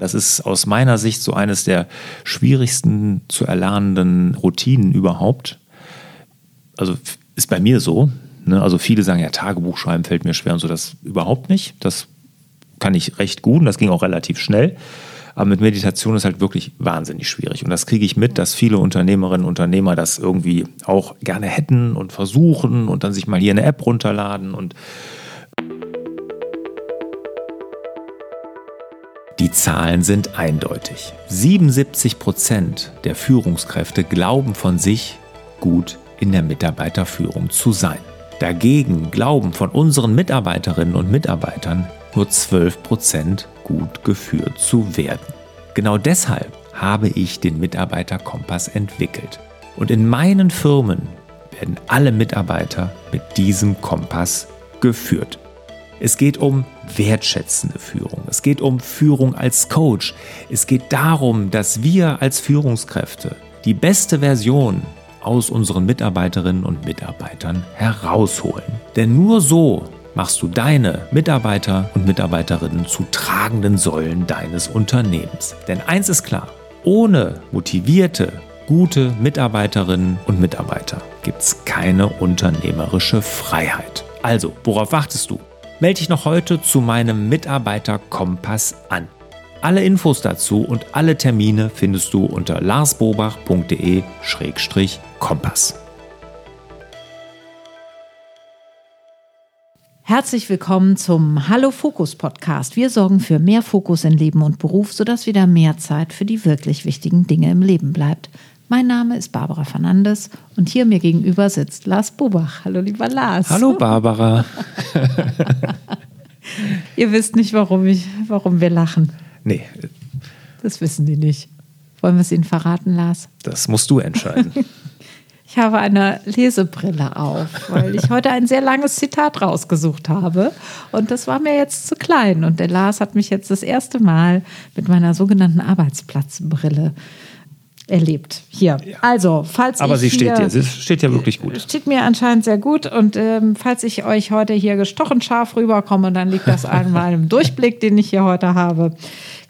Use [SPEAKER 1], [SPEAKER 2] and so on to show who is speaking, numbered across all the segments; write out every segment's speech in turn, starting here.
[SPEAKER 1] Das ist aus meiner Sicht so eines der schwierigsten zu erlernenden Routinen überhaupt. Also ist bei mir so. Ne? Also viele sagen ja, Tagebuch schreiben fällt mir schwer und so. Das überhaupt nicht. Das kann ich recht gut und das ging auch relativ schnell. Aber mit Meditation ist halt wirklich wahnsinnig schwierig. Und das kriege ich mit, dass viele Unternehmerinnen und Unternehmer das irgendwie auch gerne hätten und versuchen und dann sich mal hier eine App runterladen und Die Zahlen sind eindeutig. 77 Prozent der Führungskräfte glauben von sich, gut in der Mitarbeiterführung zu sein. Dagegen glauben von unseren Mitarbeiterinnen und Mitarbeitern nur 12 Prozent gut geführt zu werden. Genau deshalb habe ich den Mitarbeiterkompass entwickelt. Und in meinen Firmen werden alle Mitarbeiter mit diesem Kompass geführt. Es geht um wertschätzende Führung. Es geht um Führung als Coach. Es geht darum, dass wir als Führungskräfte die beste Version aus unseren Mitarbeiterinnen und Mitarbeitern herausholen. Denn nur so machst du deine Mitarbeiter und Mitarbeiterinnen zu tragenden Säulen deines Unternehmens. Denn eins ist klar, ohne motivierte, gute Mitarbeiterinnen und Mitarbeiter gibt es keine unternehmerische Freiheit. Also, worauf wartest du? Melde dich noch heute zu meinem Mitarbeiter-Kompass an. Alle Infos dazu und alle Termine findest du unter larsbobach.de-kompass.
[SPEAKER 2] Herzlich willkommen zum Hallo Fokus Podcast. Wir sorgen für mehr Fokus in Leben und Beruf, sodass wieder mehr Zeit für die wirklich wichtigen Dinge im Leben bleibt. Mein Name ist Barbara Fernandes und hier mir gegenüber sitzt Lars Bubach. Hallo lieber Lars.
[SPEAKER 1] Hallo Barbara.
[SPEAKER 2] Ihr wisst nicht, warum, ich, warum wir lachen.
[SPEAKER 1] Nee.
[SPEAKER 2] Das wissen die nicht. Wollen wir es Ihnen verraten, Lars?
[SPEAKER 1] Das musst du entscheiden.
[SPEAKER 2] Ich habe eine Lesebrille auf, weil ich heute ein sehr langes Zitat rausgesucht habe. Und das war mir jetzt zu klein. Und der Lars hat mich jetzt das erste Mal mit meiner sogenannten Arbeitsplatzbrille erlebt. Hier. Ja. Also, falls
[SPEAKER 1] Aber
[SPEAKER 2] ich
[SPEAKER 1] sie steht dir, sie steht ja wirklich gut.
[SPEAKER 2] Steht mir anscheinend sehr gut. Und ähm, falls ich euch heute hier gestochen scharf rüberkomme, dann liegt das an meinem Durchblick, den ich hier heute habe.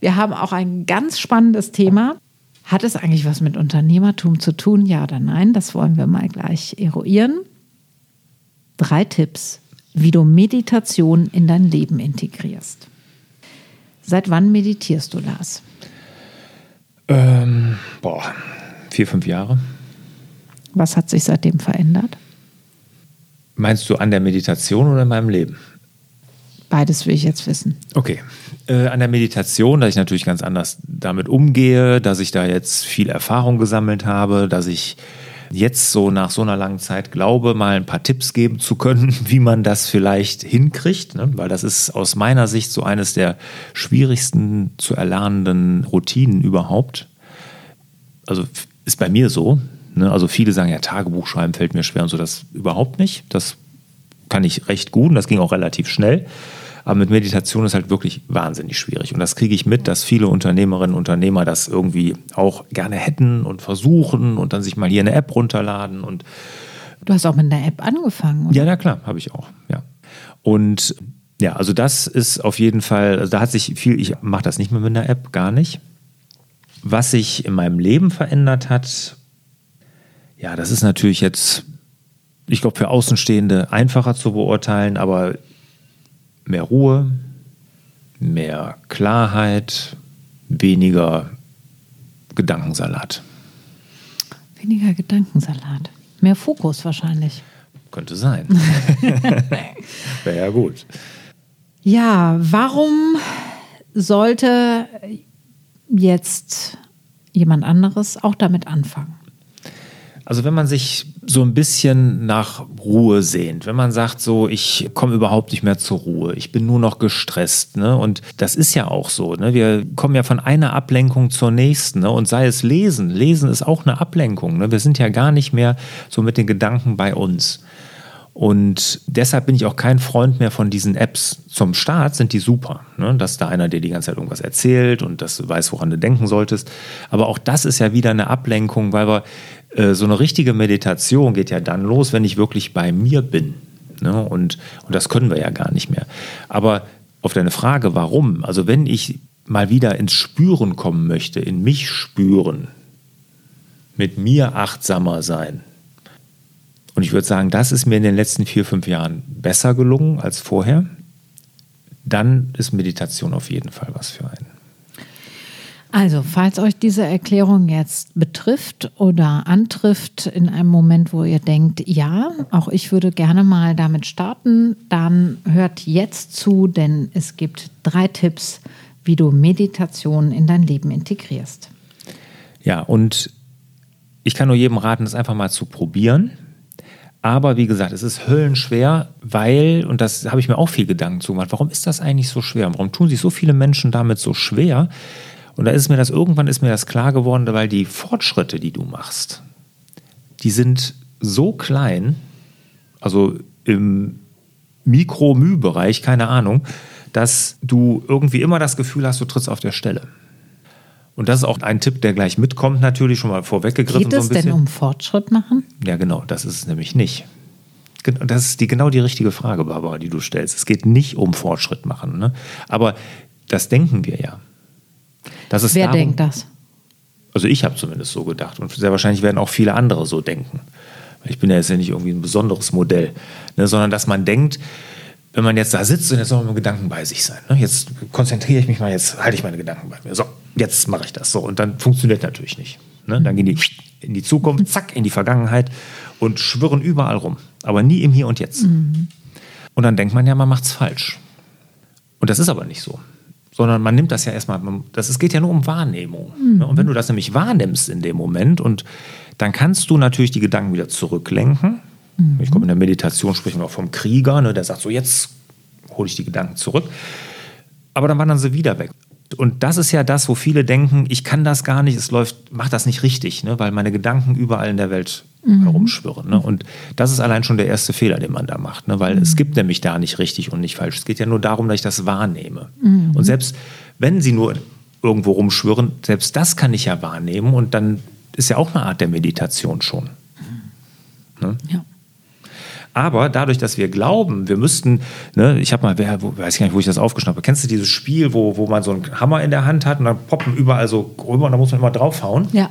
[SPEAKER 2] Wir haben auch ein ganz spannendes Thema. Hat es eigentlich was mit Unternehmertum zu tun? Ja oder nein? Das wollen wir mal gleich eruieren. Drei Tipps, wie du Meditation in dein Leben integrierst. Seit wann meditierst du, Lars?
[SPEAKER 1] Ähm, boah, vier, fünf Jahre.
[SPEAKER 2] Was hat sich seitdem verändert?
[SPEAKER 1] Meinst du an der Meditation oder in meinem Leben?
[SPEAKER 2] Beides will ich jetzt wissen.
[SPEAKER 1] Okay. Äh, an der Meditation, dass ich natürlich ganz anders damit umgehe, dass ich da jetzt viel Erfahrung gesammelt habe, dass ich jetzt so nach so einer langen Zeit glaube, mal ein paar Tipps geben zu können, wie man das vielleicht hinkriegt, ne? weil das ist aus meiner Sicht so eines der schwierigsten zu erlernenden Routinen überhaupt. Also ist bei mir so. Ne? Also viele sagen ja, Tagebuch schreiben fällt mir schwer und so, das überhaupt nicht. Das kann ich recht gut und das ging auch relativ schnell. Aber mit Meditation ist halt wirklich wahnsinnig schwierig. Und das kriege ich mit, dass viele Unternehmerinnen und Unternehmer das irgendwie auch gerne hätten und versuchen und dann sich mal hier eine App runterladen. Und
[SPEAKER 2] du hast auch mit einer App angefangen,
[SPEAKER 1] oder? Ja, na klar, habe ich auch, ja. Und ja, also das ist auf jeden Fall, also da hat sich viel, ich mache das nicht mehr mit einer App, gar nicht. Was sich in meinem Leben verändert hat, ja, das ist natürlich jetzt, ich glaube, für Außenstehende einfacher zu beurteilen, aber mehr Ruhe, mehr Klarheit, weniger Gedankensalat.
[SPEAKER 2] Weniger Gedankensalat. Mehr Fokus wahrscheinlich.
[SPEAKER 1] Könnte sein. Wäre ja gut.
[SPEAKER 2] Ja, warum sollte jetzt jemand anderes auch damit anfangen?
[SPEAKER 1] Also wenn man sich so ein bisschen nach Ruhe sehnt, wenn man sagt so, ich komme überhaupt nicht mehr zur Ruhe, ich bin nur noch gestresst, ne? Und das ist ja auch so, ne? Wir kommen ja von einer Ablenkung zur nächsten, ne? Und sei es Lesen, Lesen ist auch eine Ablenkung, ne? Wir sind ja gar nicht mehr so mit den Gedanken bei uns. Und deshalb bin ich auch kein Freund mehr von diesen Apps. Zum Start sind die super, ne? dass da einer dir die ganze Zeit irgendwas erzählt und dass du weißt, woran du denken solltest. Aber auch das ist ja wieder eine Ablenkung, weil wir äh, so eine richtige Meditation geht ja dann los, wenn ich wirklich bei mir bin. Ne? Und, und das können wir ja gar nicht mehr. Aber auf deine Frage, warum? Also wenn ich mal wieder ins Spüren kommen möchte, in mich spüren, mit mir achtsamer sein. Und ich würde sagen, das ist mir in den letzten vier, fünf Jahren besser gelungen als vorher. Dann ist Meditation auf jeden Fall was für einen.
[SPEAKER 2] Also, falls euch diese Erklärung jetzt betrifft oder antrifft in einem Moment, wo ihr denkt, ja, auch ich würde gerne mal damit starten, dann hört jetzt zu, denn es gibt drei Tipps, wie du Meditation in dein Leben integrierst.
[SPEAKER 1] Ja, und ich kann nur jedem raten, das einfach mal zu probieren. Aber wie gesagt, es ist höllenschwer, weil, und das habe ich mir auch viel Gedanken zu gemacht, warum ist das eigentlich so schwer? Warum tun sich so viele Menschen damit so schwer? Und da ist mir das, irgendwann ist mir das klar geworden, weil die Fortschritte, die du machst, die sind so klein, also im Mikro-Müh-Bereich, keine Ahnung, dass du irgendwie immer das Gefühl hast, du trittst auf der Stelle. Und das ist auch ein Tipp, der gleich mitkommt, natürlich schon mal vorweggegriffen.
[SPEAKER 2] Geht es so denn um Fortschritt machen?
[SPEAKER 1] Ja, genau, das ist es nämlich nicht. Das ist die, genau die richtige Frage, Barbara, die du stellst. Es geht nicht um Fortschritt machen. Ne? Aber das denken wir ja.
[SPEAKER 2] Das ist Wer darum, denkt das?
[SPEAKER 1] Also ich habe zumindest so gedacht und sehr wahrscheinlich werden auch viele andere so denken. Ich bin ja jetzt ja nicht irgendwie ein besonderes Modell, ne, sondern dass man denkt, wenn man jetzt da sitzt und jetzt soll man mit Gedanken bei sich sein. Ne? Jetzt konzentriere ich mich mal, jetzt halte ich meine Gedanken bei mir. So, jetzt mache ich das. So, und dann funktioniert natürlich nicht. Ne? Dann gehen die in die Zukunft, zack, in die Vergangenheit und schwirren überall rum. Aber nie im Hier und Jetzt. Mhm. Und dann denkt man ja, man macht es falsch. Und das ist aber nicht so sondern man nimmt das ja erstmal, das, es geht ja nur um Wahrnehmung. Mhm. Und wenn du das nämlich wahrnimmst in dem Moment und dann kannst du natürlich die Gedanken wieder zurücklenken. Mhm. Ich glaube, in der Meditation sprechen wir auch vom Krieger, ne, der sagt so, jetzt hole ich die Gedanken zurück. Aber dann wandern sie wieder weg. Und das ist ja das, wo viele denken, ich kann das gar nicht, es läuft, mach das nicht richtig, ne, weil meine Gedanken überall in der Welt mhm. herumschwirren. Ne? Und das ist allein schon der erste Fehler, den man da macht, ne? weil mhm. es gibt nämlich da nicht richtig und nicht falsch. Es geht ja nur darum, dass ich das wahrnehme. Mhm. Und selbst wenn sie nur irgendwo rumschwirren, selbst das kann ich ja wahrnehmen und dann ist ja auch eine Art der Meditation schon. Ne? Ja. Aber dadurch, dass wir glauben, wir müssten, ne, ich habe mal, wer, wo, weiß ich gar nicht, wo ich das aufgeschnappt habe. Kennst du dieses Spiel, wo, wo man so einen Hammer in der Hand hat und dann poppen überall so rüber und da muss man immer draufhauen? Ja.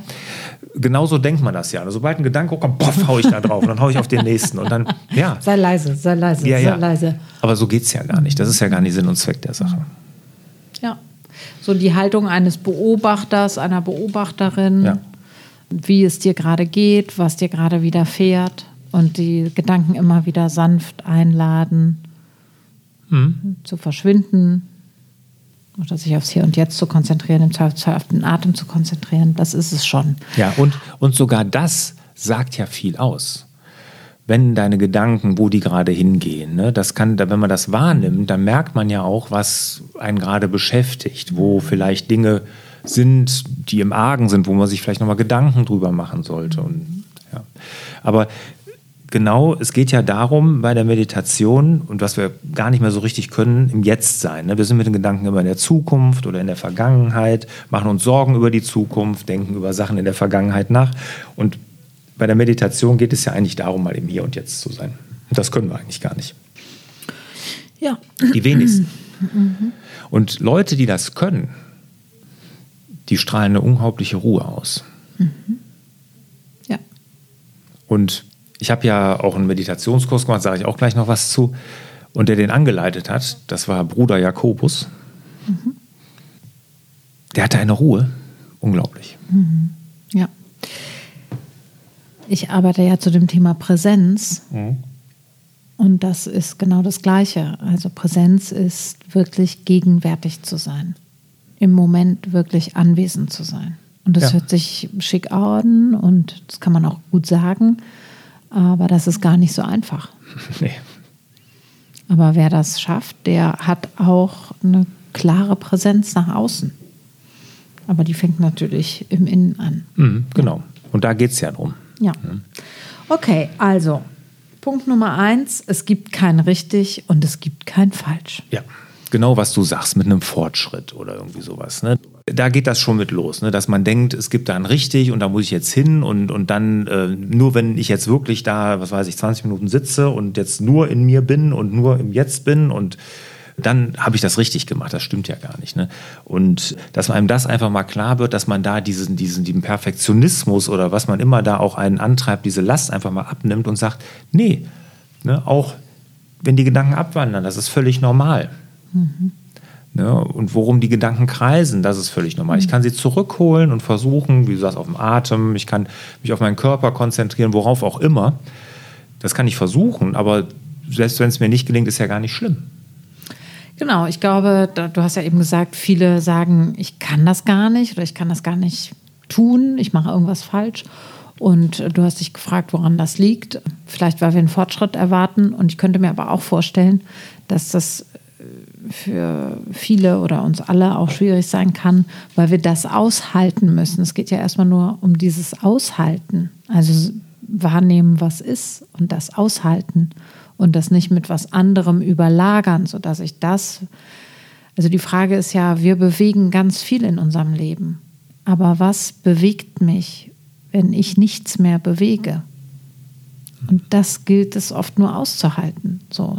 [SPEAKER 1] Genauso denkt man das ja. Also, sobald ein Gedanke kommt, poff, hau ich da drauf und dann hau ich auf den nächsten. Und dann, ja.
[SPEAKER 2] Sei leise, sei leise, ja, sei leise.
[SPEAKER 1] Aber so geht es ja gar nicht. Das ist ja gar nicht Sinn und Zweck der Sache.
[SPEAKER 2] Ja. So die Haltung eines Beobachters, einer Beobachterin, ja. wie es dir gerade geht, was dir gerade widerfährt und die Gedanken immer wieder sanft einladen, mhm. zu verschwinden oder sich aufs Hier und Jetzt zu konzentrieren, im Zweifelsfall auf den Atem zu konzentrieren. Das ist es schon.
[SPEAKER 1] Ja, und, und sogar das sagt ja viel aus. Wenn deine Gedanken, wo die gerade hingehen, ne, das kann, wenn man das wahrnimmt, dann merkt man ja auch, was einen gerade beschäftigt, wo vielleicht Dinge sind, die im Argen sind, wo man sich vielleicht nochmal Gedanken drüber machen sollte. Und, ja. Aber genau, es geht ja darum bei der Meditation und was wir gar nicht mehr so richtig können, im Jetzt sein. Ne? Wir sind mit den Gedanken immer in der Zukunft oder in der Vergangenheit, machen uns Sorgen über die Zukunft, denken über Sachen in der Vergangenheit nach. Und bei der Meditation geht es ja eigentlich darum, mal im Hier und Jetzt zu sein. Und das können wir eigentlich gar nicht.
[SPEAKER 2] Ja.
[SPEAKER 1] Die wenigsten. Und Leute, die das können, die strahlen eine unglaubliche Ruhe aus. Mhm.
[SPEAKER 2] Ja.
[SPEAKER 1] Und ich habe ja auch einen Meditationskurs gemacht, sage ich auch gleich noch was zu. Und der den angeleitet hat, das war Bruder Jakobus. Mhm. Der hatte eine Ruhe. Unglaublich.
[SPEAKER 2] Mhm. Ja. Ich arbeite ja zu dem Thema Präsenz. Mhm. Und das ist genau das Gleiche. Also Präsenz ist wirklich gegenwärtig zu sein. Im Moment wirklich anwesend zu sein. Und das ja. hört sich schick an und das kann man auch gut sagen. Aber das ist gar nicht so einfach. Nee. Aber wer das schafft, der hat auch eine klare Präsenz nach außen. Aber die fängt natürlich im Innen an.
[SPEAKER 1] Mhm, genau. Und da geht es ja drum.
[SPEAKER 2] Ja. Mhm. Okay, also Punkt Nummer eins: Es gibt kein richtig und es gibt kein falsch.
[SPEAKER 1] Ja, genau was du sagst, mit einem Fortschritt oder irgendwie sowas. Ne? Da geht das schon mit los, ne? dass man denkt, es gibt da ein richtig und da muss ich jetzt hin und, und dann äh, nur wenn ich jetzt wirklich da, was weiß ich, 20 Minuten sitze und jetzt nur in mir bin und nur im Jetzt bin und dann habe ich das richtig gemacht. Das stimmt ja gar nicht. Ne? Und dass einem das einfach mal klar wird, dass man da diesen, diesen, diesen Perfektionismus oder was man immer da auch einen antreibt, diese Last einfach mal abnimmt und sagt, nee, ne, auch wenn die Gedanken abwandern, das ist völlig normal. Mhm. Ne, und worum die Gedanken kreisen, das ist völlig normal. Mhm. Ich kann sie zurückholen und versuchen, wie du sagst, auf den Atem, ich kann mich auf meinen Körper konzentrieren, worauf auch immer. Das kann ich versuchen, aber selbst wenn es mir nicht gelingt, ist ja gar nicht schlimm.
[SPEAKER 2] Genau, ich glaube, du hast ja eben gesagt, viele sagen, ich kann das gar nicht oder ich kann das gar nicht tun, ich mache irgendwas falsch. Und du hast dich gefragt, woran das liegt. Vielleicht, weil wir einen Fortschritt erwarten. Und ich könnte mir aber auch vorstellen, dass das für viele oder uns alle auch schwierig sein kann, weil wir das aushalten müssen. Es geht ja erstmal nur um dieses Aushalten. Also wahrnehmen, was ist und das aushalten und das nicht mit was anderem überlagern, sodass ich das, also die Frage ist ja, wir bewegen ganz viel in unserem Leben, aber was bewegt mich, wenn ich nichts mehr bewege? Und das gilt es oft nur auszuhalten, so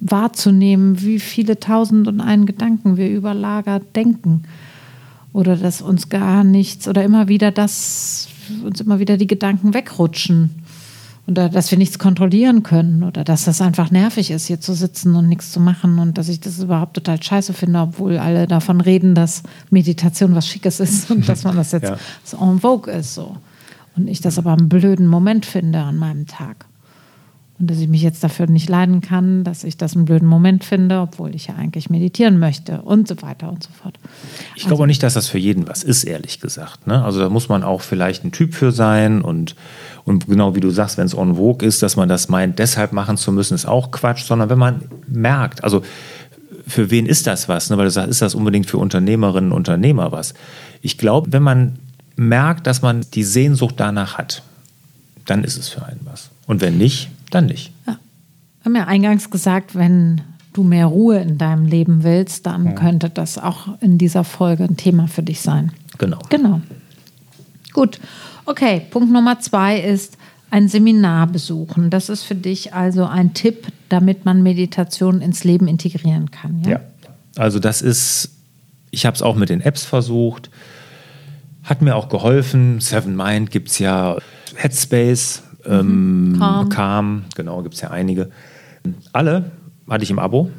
[SPEAKER 2] wahrzunehmen, wie viele tausend und einen Gedanken wir überlagert denken oder dass uns gar nichts oder immer wieder das uns immer wieder die Gedanken wegrutschen oder dass wir nichts kontrollieren können oder dass das einfach nervig ist, hier zu sitzen und nichts zu machen und dass ich das überhaupt total scheiße finde, obwohl alle davon reden, dass Meditation was Schickes ist und dass man das jetzt ja. so en vogue ist. So. Und ich das aber einen blöden Moment finde an meinem Tag. Und dass ich mich jetzt dafür nicht leiden kann, dass ich das einen blöden Moment finde, obwohl ich ja eigentlich meditieren möchte und so weiter und so fort.
[SPEAKER 1] Ich glaube also, nicht, dass das für jeden was ist, ehrlich gesagt. Ne? Also da muss man auch vielleicht ein Typ für sein und, und genau wie du sagst, wenn es en vogue ist, dass man das meint, deshalb machen zu müssen, ist auch Quatsch, sondern wenn man merkt, also für wen ist das was? Ne? Weil du sagst, ist das unbedingt für Unternehmerinnen und Unternehmer was? Ich glaube, wenn man merkt, dass man die Sehnsucht danach hat, dann ist es für einen was. Und wenn nicht, dann nicht. Ja.
[SPEAKER 2] Wir haben ja eingangs gesagt, wenn du mehr Ruhe in deinem Leben willst, dann ja. könnte das auch in dieser Folge ein Thema für dich sein.
[SPEAKER 1] Genau.
[SPEAKER 2] Genau. Gut. Okay, Punkt Nummer zwei ist ein Seminar besuchen. Das ist für dich also ein Tipp, damit man Meditation ins Leben integrieren kann.
[SPEAKER 1] Ja, ja. also das ist, ich habe es auch mit den Apps versucht, hat mir auch geholfen. Seven Mind gibt es ja, Headspace ähm, Calm. Calm, genau, gibt es ja einige. Alle hatte ich im Abo,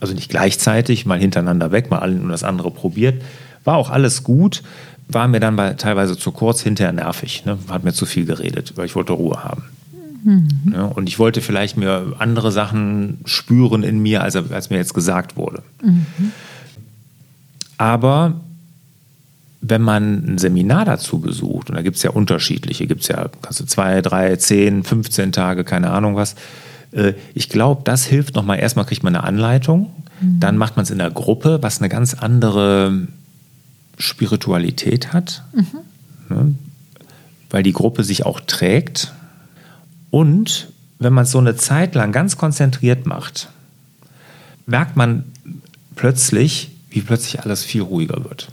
[SPEAKER 1] also nicht gleichzeitig, mal hintereinander weg, mal und das andere probiert. War auch alles gut, war mir dann bei, teilweise zu kurz, hinterher nervig. Ne? Hat mir zu viel geredet, weil ich wollte Ruhe haben. Mhm. Ja, und ich wollte vielleicht mir andere Sachen spüren in mir, als, als mir jetzt gesagt wurde. Mhm. Aber wenn man ein Seminar dazu besucht, und da gibt es ja unterschiedliche, gibt es ja, kannst du zwei, drei, zehn, 15 Tage, keine Ahnung was, äh, ich glaube, das hilft nochmal. Erstmal kriegt man eine Anleitung, mhm. dann macht man es in der Gruppe, was eine ganz andere Spiritualität hat, mhm. ne? weil die Gruppe sich auch trägt. Und wenn man es so eine Zeit lang ganz konzentriert macht, merkt man plötzlich, wie plötzlich alles viel ruhiger wird.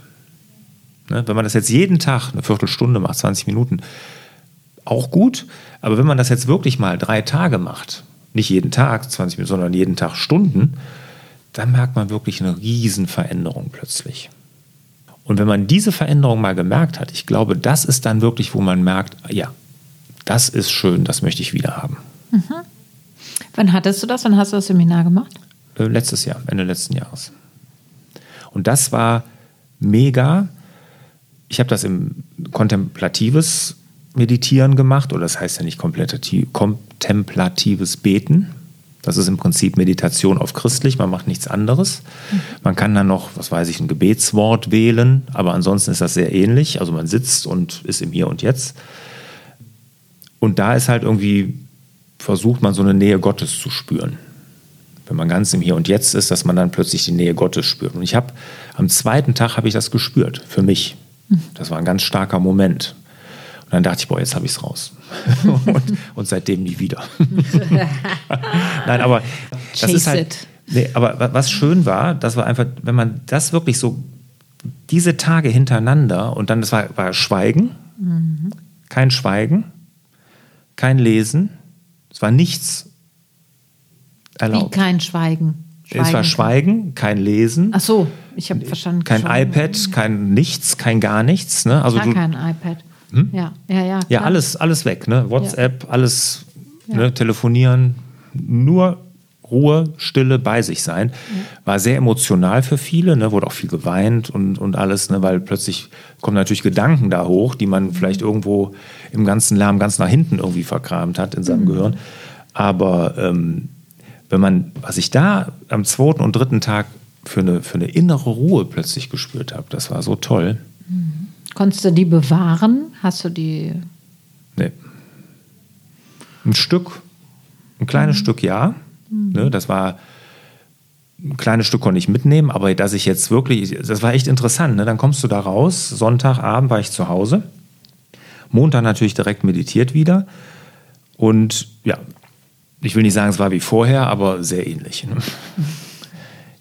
[SPEAKER 1] Ne? Wenn man das jetzt jeden Tag eine Viertelstunde macht, 20 Minuten, auch gut. Aber wenn man das jetzt wirklich mal drei Tage macht, nicht jeden Tag 20 Minuten, sondern jeden Tag Stunden, dann merkt man wirklich eine Riesenveränderung plötzlich. Und wenn man diese Veränderung mal gemerkt hat, ich glaube, das ist dann wirklich, wo man merkt, ja, das ist schön, das möchte ich wieder haben. Mhm.
[SPEAKER 2] Wann hattest du das? Wann hast du das Seminar gemacht?
[SPEAKER 1] Äh, letztes Jahr, Ende letzten Jahres. Und das war mega, ich habe das im kontemplatives Meditieren gemacht, oder das heißt ja nicht kontemplatives Beten. Das ist im Prinzip Meditation auf christlich, man macht nichts anderes. Mhm. Man kann dann noch, was weiß ich, ein Gebetswort wählen, aber ansonsten ist das sehr ähnlich. Also man sitzt und ist im Hier und Jetzt. Und da ist halt irgendwie, versucht man so eine Nähe Gottes zu spüren. Wenn man ganz im Hier und Jetzt ist, dass man dann plötzlich die Nähe Gottes spürt. Und ich habe am zweiten Tag habe ich das gespürt, für mich. Das war ein ganz starker Moment. Und dann dachte ich, boah, jetzt habe ich es raus. und, und, seitdem nie wieder. Nein, aber das Chase ist halt. Nee, aber was schön war, das war einfach, wenn man das wirklich so, diese Tage hintereinander und dann, das war, war Schweigen, mhm. kein Schweigen, kein Lesen, es war nichts
[SPEAKER 2] erlaubt. Wie kein Schweigen.
[SPEAKER 1] Es war Schweigen, kein Lesen.
[SPEAKER 2] Ach so, ich habe verstanden.
[SPEAKER 1] Kein
[SPEAKER 2] Schweigen.
[SPEAKER 1] iPad, kein nichts, kein gar nichts. Ne? Also
[SPEAKER 2] Gar
[SPEAKER 1] du,
[SPEAKER 2] kein iPad. Ja, ja, ja.
[SPEAKER 1] ja,
[SPEAKER 2] klar.
[SPEAKER 1] alles, alles weg. Ne? WhatsApp, alles ne? telefonieren, nur Ruhe, Stille, bei sich sein. War sehr emotional für viele, ne? wurde auch viel geweint und, und alles, ne? weil plötzlich kommen natürlich Gedanken da hoch, die man vielleicht irgendwo im ganzen Lärm ganz nach hinten irgendwie verkramt hat in seinem Gehirn. Aber ähm, wenn man, was ich da am zweiten und dritten Tag für eine, für eine innere Ruhe plötzlich gespürt habe, das war so toll.
[SPEAKER 2] Konntest du die bewahren? Hast du die.
[SPEAKER 1] Nee. Ein Stück, ein kleines Stück ja. Ne, das war ein kleines Stück konnte ich mitnehmen, aber dass ich jetzt wirklich, das war echt interessant. Ne? Dann kommst du da raus, Sonntagabend war ich zu Hause, Montag natürlich direkt meditiert wieder und ja, ich will nicht sagen, es war wie vorher, aber sehr ähnlich. Ne?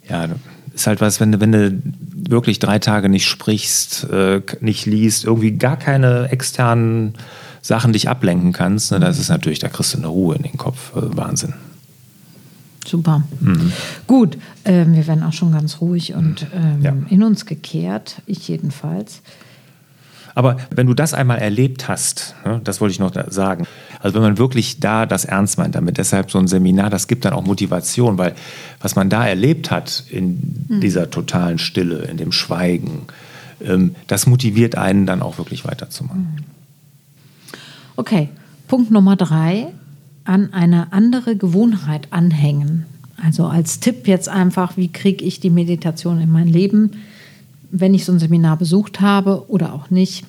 [SPEAKER 1] Ja, ist halt was, wenn du, wenn du wirklich drei Tage nicht sprichst, äh, nicht liest, irgendwie gar keine externen Sachen dich ablenken kannst, ne? das ist natürlich, da kriegst du eine Ruhe in den Kopf. Äh, Wahnsinn.
[SPEAKER 2] Super. Gut, ähm, wir werden auch schon ganz ruhig und ähm,
[SPEAKER 1] Ja.
[SPEAKER 2] in uns gekehrt. Ich jedenfalls.
[SPEAKER 1] Aber wenn du das einmal erlebt hast, ne, das wollte ich noch sagen, also wenn man wirklich da das ernst meint damit, deshalb so ein Seminar, das gibt dann auch Motivation, weil was man da erlebt hat in dieser totalen Stille, in dem Schweigen, ähm, das motiviert einen dann auch wirklich weiterzumachen.
[SPEAKER 2] Okay, Punkt Nummer drei, an eine andere Gewohnheit anhängen. Also als Tipp jetzt einfach, wie kriege ich die Meditation in mein Leben, wenn ich so ein Seminar besucht habe oder auch nicht,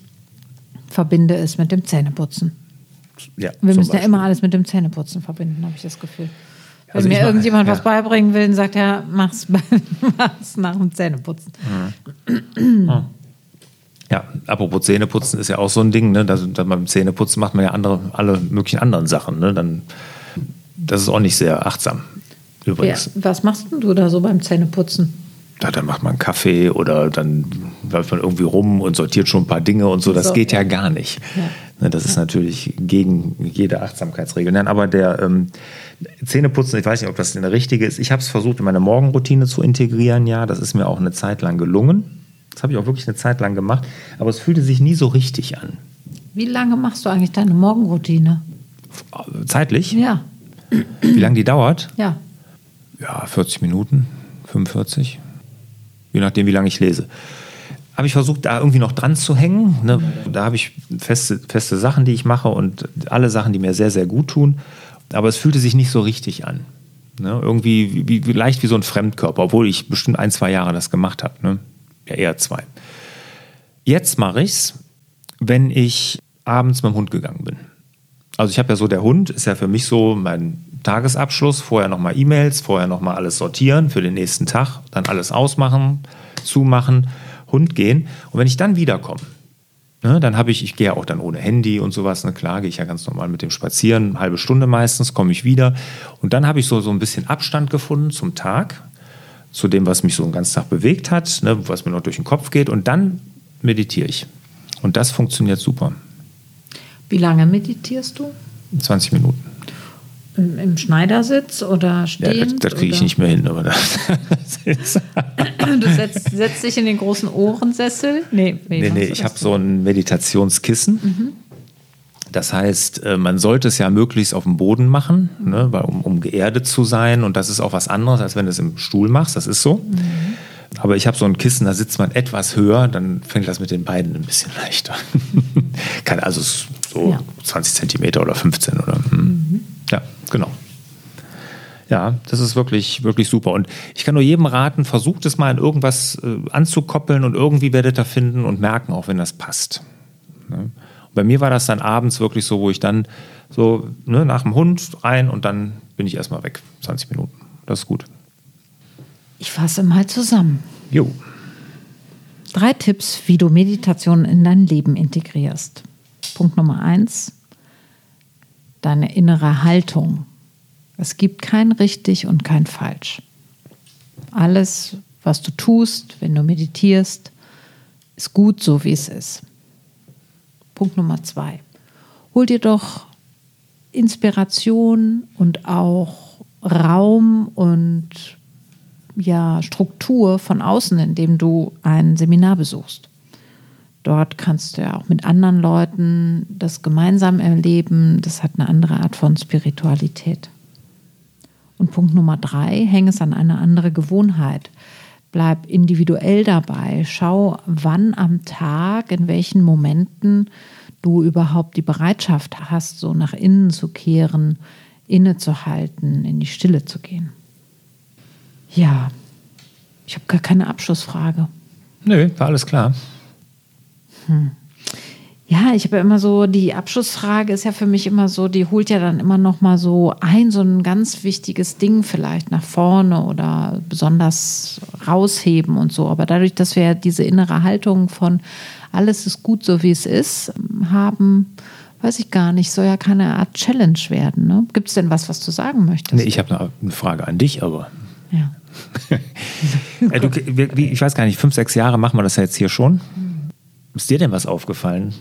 [SPEAKER 2] verbinde es mit dem Zähneputzen.
[SPEAKER 1] Ja,
[SPEAKER 2] Wir müssen ja
[SPEAKER 1] Beispiel.
[SPEAKER 2] immer alles mit dem Zähneputzen verbinden, habe ich das Gefühl. Wenn
[SPEAKER 1] Also
[SPEAKER 2] mir
[SPEAKER 1] mach-
[SPEAKER 2] irgendjemand was
[SPEAKER 1] ja.
[SPEAKER 2] beibringen will, dann sagt er, mach's, mach's nach dem Zähneputzen.
[SPEAKER 1] Ja, apropos Zähneputzen ist ja auch so ein Ding, ne? dass, dass man beim Zähneputzen macht man ja andere, alle möglichen anderen Sachen. Ne? Dann, das ist auch nicht sehr achtsam.
[SPEAKER 2] Ja,
[SPEAKER 1] Übrigens.
[SPEAKER 2] was machst du da so beim Zähneputzen?
[SPEAKER 1] Ja, dann macht man Kaffee oder dann läuft man irgendwie rum und sortiert schon ein paar Dinge und so. Das
[SPEAKER 2] So,
[SPEAKER 1] geht ja,
[SPEAKER 2] ja.
[SPEAKER 1] gar nicht.
[SPEAKER 2] Ja.
[SPEAKER 1] Ne, Das ist natürlich gegen jede Achtsamkeitsregel. Nein, aber der ähm, Zähneputzen, ich weiß nicht, ob das eine richtige ist. Ich habe es versucht, in meine Morgenroutine zu integrieren. Ja, das ist mir auch eine Zeit lang gelungen. Das habe ich auch wirklich eine Zeit lang gemacht. Aber es fühlte sich nie so richtig an.
[SPEAKER 2] Wie lange machst du eigentlich deine Morgenroutine?
[SPEAKER 1] Zeitlich,
[SPEAKER 2] Ja,
[SPEAKER 1] wie lange die dauert?
[SPEAKER 2] ja.
[SPEAKER 1] Ja, 40 Minuten, 45. Je nachdem, wie lange ich lese. Habe ich versucht, da irgendwie noch dran zu hängen. Ne? Da habe ich feste, feste Sachen, die ich mache und alle Sachen, die mir sehr, sehr gut tun. Aber es fühlte sich nicht so richtig an. Ne? Irgendwie wie, wie, leicht wie so ein Fremdkörper, obwohl ich bestimmt ein, zwei Jahre das gemacht habe. Ne? Ja, eher zwei. Jetzt mache ich es, wenn ich abends mit dem Hund gegangen bin. Also ich habe ja so, der Hund ist ja für mich so mein Tagesabschluss, vorher nochmal E-Mails, vorher nochmal alles sortieren für den nächsten Tag, dann alles ausmachen, zumachen, Hund gehen. Und wenn ich dann wiederkomme, ne, dann habe ich, ich gehe ja auch dann ohne Handy und sowas, ne, klar, gehe ich ja ganz normal mit dem Spazieren, eine halbe Stunde meistens, komme ich wieder. Und dann habe ich so, so ein bisschen Abstand gefunden zum Tag, zu dem, was mich so den ganzen Tag bewegt hat, ne, was mir noch durch den Kopf geht. Und dann meditiere ich. Und das funktioniert super.
[SPEAKER 2] Wie lange meditierst du?
[SPEAKER 1] 20 Minuten.
[SPEAKER 2] Im, im Schneidersitz oder
[SPEAKER 1] Ja,
[SPEAKER 2] stehend?
[SPEAKER 1] das das kriege ich
[SPEAKER 2] oder?
[SPEAKER 1] nicht mehr hin. Aber das ist,
[SPEAKER 2] Du setzt, setzt dich in den großen Ohrensessel? Nee,
[SPEAKER 1] nee, nee,
[SPEAKER 2] du
[SPEAKER 1] ich
[SPEAKER 2] das
[SPEAKER 1] habe so ein Meditationskissen. Das heißt, äh, man sollte es ja möglichst auf dem Boden machen, ne, weil, um, um geerdet zu sein. Und das ist auch was anderes, als wenn du es im Stuhl machst. Das ist so. Aber ich habe so ein Kissen, da sitzt man etwas höher, dann fängt das mit den Beinen ein bisschen leichter. Kann also so
[SPEAKER 2] Ja.
[SPEAKER 1] 20 Zentimeter oder 15 oder. hm. Ja, genau. Ja, das ist wirklich, wirklich super. Und ich kann nur jedem raten, versucht es mal in irgendwas äh, anzukoppeln und irgendwie werdet ihr finden und merken, auch wenn das passt. Ne? Und bei mir war das dann abends wirklich so, wo ich dann so ne, nach dem Hund rein und dann bin ich erstmal weg. 20 Minuten. Das ist gut.
[SPEAKER 2] Ich fasse mal zusammen.
[SPEAKER 1] Jo.
[SPEAKER 2] Drei Tipps, wie du Meditation in dein Leben integrierst. Punkt Nummer eins, deine innere Haltung. Es gibt kein richtig und kein falsch. Alles, was du tust, wenn du meditierst, ist gut so, wie es ist. Punkt Nummer zwei. Hol dir doch Inspiration und auch Raum und ja, Struktur von außen, indem du ein Seminar besuchst. Dort kannst du ja auch mit anderen Leuten das gemeinsam erleben. Das hat eine andere Art von Spiritualität. Und Punkt Nummer drei, häng es an eine andere Gewohnheit. Bleib individuell dabei. Schau, wann am Tag, in welchen Momenten du überhaupt die Bereitschaft hast, so nach innen zu kehren, innezuhalten, in die Stille zu gehen. Ja, ich habe gar keine Abschlussfrage.
[SPEAKER 1] Nö, war alles klar.
[SPEAKER 2] Hm. Ja, ich habe ja immer so, die Abschlussfrage ist ja für mich immer so, die holt ja dann immer noch mal so ein, so ein ganz wichtiges Ding vielleicht nach vorne oder besonders rausheben und so. Aber dadurch, dass wir ja diese innere Haltung von alles ist gut, so wie es ist, haben, weiß ich gar nicht, soll ja keine Art Challenge werden. Ne? Gibt es denn was, was du sagen möchtest?
[SPEAKER 1] Nee, ich habe eine Frage an dich, aber.
[SPEAKER 2] Ja.
[SPEAKER 1] du, ich weiß gar nicht, fünf, sechs Jahre machen wir das ja jetzt hier schon. Ist dir denn was aufgefallen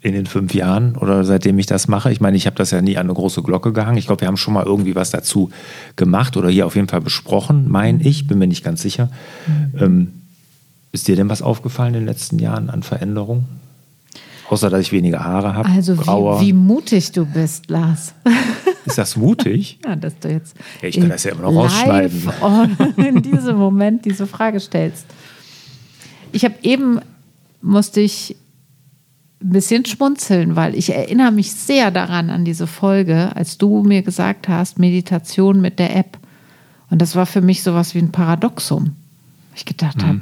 [SPEAKER 1] in den fünf Jahren oder seitdem ich das mache? Ich meine, ich habe das ja nie an eine große Glocke gehangen. Ich glaube, wir haben schon mal irgendwie was dazu gemacht oder hier auf jeden Fall besprochen, meine ich, bin mir nicht ganz sicher. Mhm. Ähm, ist dir denn was aufgefallen in den letzten Jahren an Veränderungen? Außer, dass ich weniger Haare habe.
[SPEAKER 2] Also, wie, wie, mutig du bist, Lars.
[SPEAKER 1] Ist das mutig?
[SPEAKER 2] ja, dass du jetzt.
[SPEAKER 1] Ja, ich kann das ja immer noch rausschneiden.
[SPEAKER 2] in diesem Moment diese Frage stellst. Ich habe eben, musste ich ein bisschen schmunzeln, weil ich erinnere mich sehr daran an diese Folge, als du mir gesagt hast, Meditation mit der App. Und das war für mich sowas wie ein Paradoxum. Ich gedacht mhm. habe,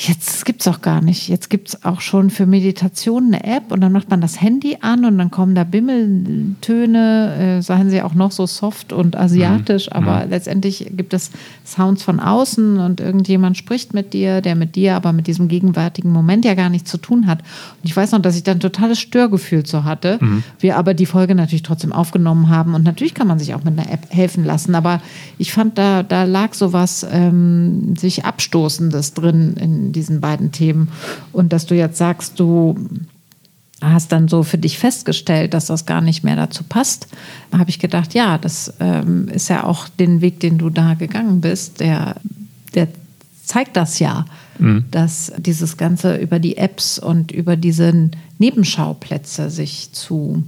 [SPEAKER 2] Jetzt gibt es auch gar nicht. Jetzt gibt es auch schon für Meditation eine App und dann macht man das Handy an und dann kommen da Bimmeltöne, äh, seien sie auch noch so soft und asiatisch, mhm. aber mhm. letztendlich gibt es Sounds von außen und irgendjemand spricht mit dir, der mit dir aber mit diesem gegenwärtigen Moment ja gar nichts zu tun hat. Und ich weiß noch, dass ich dann ein totales Störgefühl so hatte. Mhm. Wir aber die Folge natürlich trotzdem aufgenommen haben und natürlich kann man sich auch mit einer App helfen lassen, aber ich fand, da, da lag sowas ähm, sich Abstoßendes drin in diesen beiden Themen. Und dass du jetzt sagst, du hast dann so für dich festgestellt, dass das gar nicht mehr dazu passt, habe ich gedacht, ja, das ähm, ist ja auch den Weg, den du da gegangen bist, der, der zeigt das ja, mhm. dass dieses Ganze über die Apps und über diese Nebenschauplätze sich zu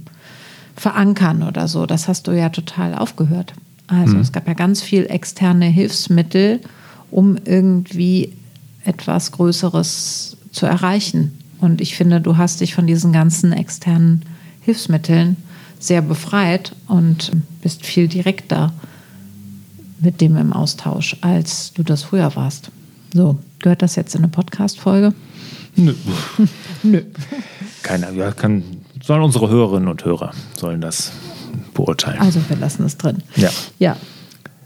[SPEAKER 2] verankern oder so, das hast du ja total aufgehört. Also mhm. es gab ja ganz viel externe Hilfsmittel, um irgendwie etwas Größeres zu erreichen. Und ich finde, du hast dich von diesen ganzen externen Hilfsmitteln sehr befreit und bist viel direkter mit dem im Austausch, als du das früher warst. So, gehört das jetzt in eine Podcast-Folge?
[SPEAKER 1] Nö. Nö. Keiner, ja, kann, sollen unsere Hörerinnen und Hörer sollen das beurteilen.
[SPEAKER 2] Also wir lassen es drin.
[SPEAKER 1] Ja.
[SPEAKER 2] Ja.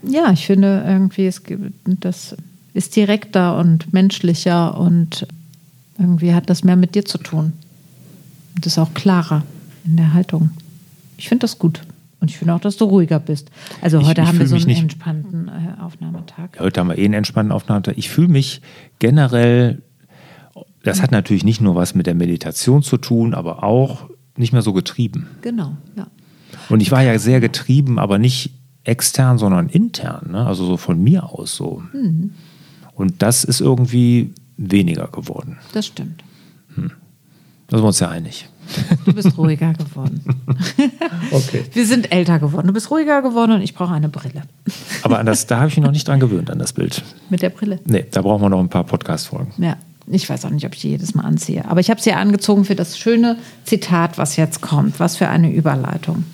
[SPEAKER 2] Ja, ich finde irgendwie, es gibt das ist direkter und menschlicher und irgendwie hat das mehr mit dir zu tun. Und ist auch klarer in der Haltung. Ich finde das gut. Und ich finde auch, dass du ruhiger bist. Also heute ich haben wir so einen entspannten äh, Aufnahmetag.
[SPEAKER 1] Heute haben wir eh einen entspannten Aufnahmetag. Ich fühle mich generell, das hat natürlich nicht nur was mit der Meditation zu tun, aber auch nicht mehr so getrieben.
[SPEAKER 2] Genau, ja.
[SPEAKER 1] Und ich war ja sehr getrieben, aber nicht extern, sondern intern. Ne? Also so von mir aus so. Mhm. Und das ist irgendwie weniger geworden.
[SPEAKER 2] Das stimmt.
[SPEAKER 1] Hm. Da sind wir uns ja einig.
[SPEAKER 2] Du bist ruhiger geworden.
[SPEAKER 1] okay.
[SPEAKER 2] Wir sind älter geworden. Du bist ruhiger geworden und ich brauche eine Brille.
[SPEAKER 1] Aber an das, da habe ich mich noch nicht dran gewöhnt, an das Bild.
[SPEAKER 2] Mit der Brille?
[SPEAKER 1] Nee, da brauchen wir noch ein paar Podcast-Folgen.
[SPEAKER 2] Ja. Ich weiß auch nicht, ob ich die jedes Mal anziehe. Aber ich habe sie angezogen für das schöne Zitat, was jetzt kommt. Was für eine Überleitung.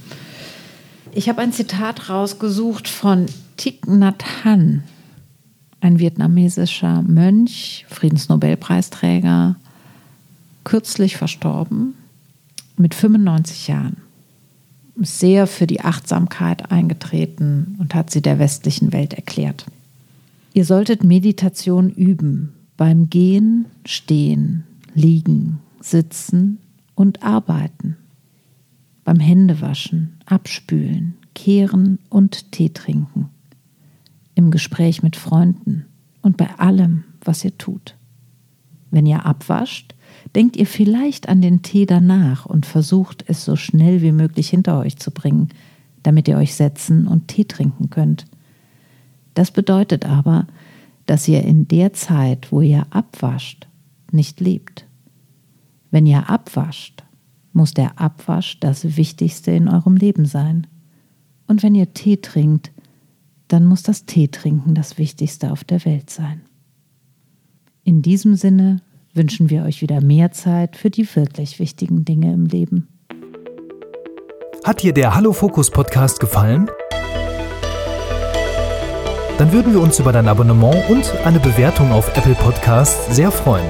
[SPEAKER 2] Ich habe ein Zitat rausgesucht von Thich Nhat Hanh ein vietnamesischer Mönch, Friedensnobelpreisträger, kürzlich verstorben, mit 95 Jahren. Sehr für die Achtsamkeit eingetreten und hat sie der westlichen Welt erklärt. Ihr solltet Meditation üben beim Gehen, Stehen, Liegen, Sitzen und Arbeiten, beim Händewaschen, Abspülen, Kehren und Tee trinken im Gespräch mit Freunden und bei allem, was ihr tut. Wenn ihr abwascht, denkt ihr vielleicht an den Tee danach und versucht es so schnell wie möglich hinter euch zu bringen, damit ihr euch setzen und Tee trinken könnt. Das bedeutet aber, dass ihr in der Zeit, wo ihr abwascht, nicht lebt. Wenn ihr abwascht, muss der Abwasch das Wichtigste in eurem Leben sein. Und wenn ihr Tee trinkt, dann muss das Teetrinken das Wichtigste auf der Welt sein. In diesem Sinne wünschen wir euch wieder mehr Zeit für die wirklich wichtigen Dinge im Leben.
[SPEAKER 3] Hat dir der Hallo Fokus Podcast gefallen? Dann würden wir uns über dein Abonnement und eine Bewertung auf Apple Podcasts sehr freuen.